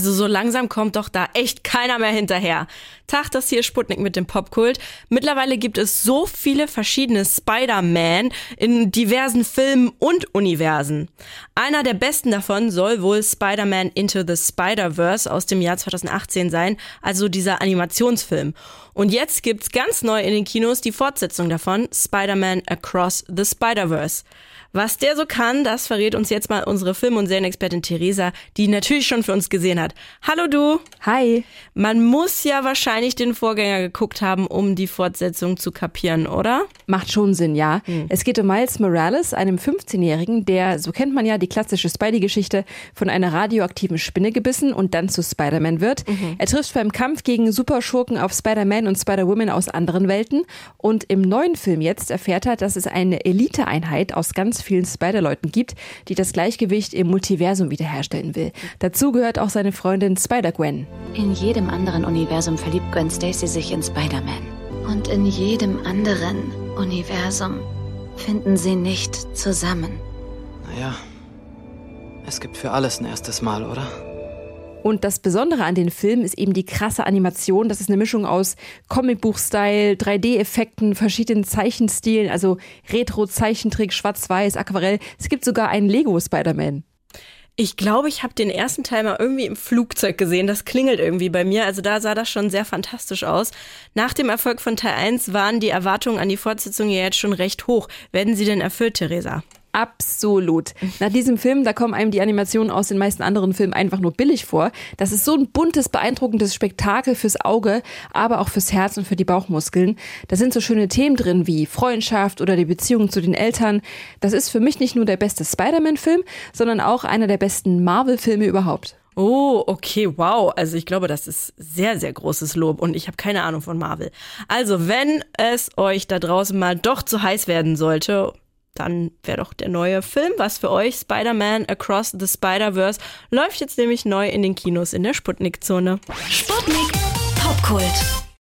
Also so langsam kommt doch da echt keiner mehr hinterher. Tag, das hier Sputnik mit dem Popkult. Mittlerweile gibt es so viele verschiedene Spider-Man in diversen Filmen und Universen. Einer der besten davon soll wohl Spider-Man Into the Spider-Verse aus dem Jahr 2018 sein, also dieser Animationsfilm. Und jetzt gibt's ganz neu in den Kinos die Fortsetzung davon, Spider-Man Across the Spider-Verse. Was der so kann, das verrät uns jetzt mal unsere Film- und Serienexpertin Theresa, die natürlich schon für uns gesehen hat. Hallo du. Hi. Man muss ja wahrscheinlich den Vorgänger geguckt haben, um die Fortsetzung zu kapieren, oder? Macht schon Sinn, ja. Hm. Es geht um Miles Morales, einem 15-Jährigen, der, so kennt man ja die klassische Spidey-Geschichte, von einer radioaktiven Spinne gebissen und dann zu Spider-Man wird. Mhm. Er trifft beim Kampf gegen Superschurken auf Spider-Man und Spider-Woman aus anderen Welten und im neuen Film jetzt erfährt er, dass es eine Eliteeinheit aus ganz vielen Spider-Leuten gibt, die das Gleichgewicht im Multiversum wiederherstellen will. Dazu gehört auch seine Freundin Spider-Gwen. In jedem anderen Universum verliebt Gwen Stacy sich in Spider-Man. Und in jedem anderen Universum finden sie nicht zusammen. Naja, es gibt für alles ein erstes Mal, oder? Und das Besondere an den Filmen ist eben die krasse Animation. Das ist eine Mischung aus Comicbuch-Style, 3D-Effekten, verschiedenen Zeichenstilen, also Retro-Zeichentrick, Schwarz-Weiß, Aquarell. Es gibt sogar einen Lego-Spider-Man. Ich glaube, ich habe den ersten Teil mal irgendwie im Flugzeug gesehen. Das klingelt irgendwie bei mir. Also da sah das schon sehr fantastisch aus. Nach dem Erfolg von Teil 1 waren die Erwartungen an die Fortsetzung ja jetzt schon recht hoch. Werden sie denn erfüllt, Theresa? Absolut. Nach diesem Film, da kommen einem die Animationen aus den meisten anderen Filmen einfach nur billig vor. Das ist so ein buntes, beeindruckendes Spektakel fürs Auge, aber auch fürs Herz und für die Bauchmuskeln. Da sind so schöne Themen drin wie Freundschaft oder die Beziehung zu den Eltern. Das ist für mich nicht nur der beste Spider-Man-Film, sondern auch einer der besten Marvel-Filme überhaupt. Oh, okay, wow. Also ich glaube, das ist sehr, sehr großes Lob und ich habe keine Ahnung von Marvel. Also wenn es euch da draußen mal doch zu heiß werden sollte, dann wäre doch der neue Film was für euch. Spider-Man Across the Spider-Verse läuft jetzt nämlich neu in den Kinos in der Sputnik-Zone. Sputnik Popkult.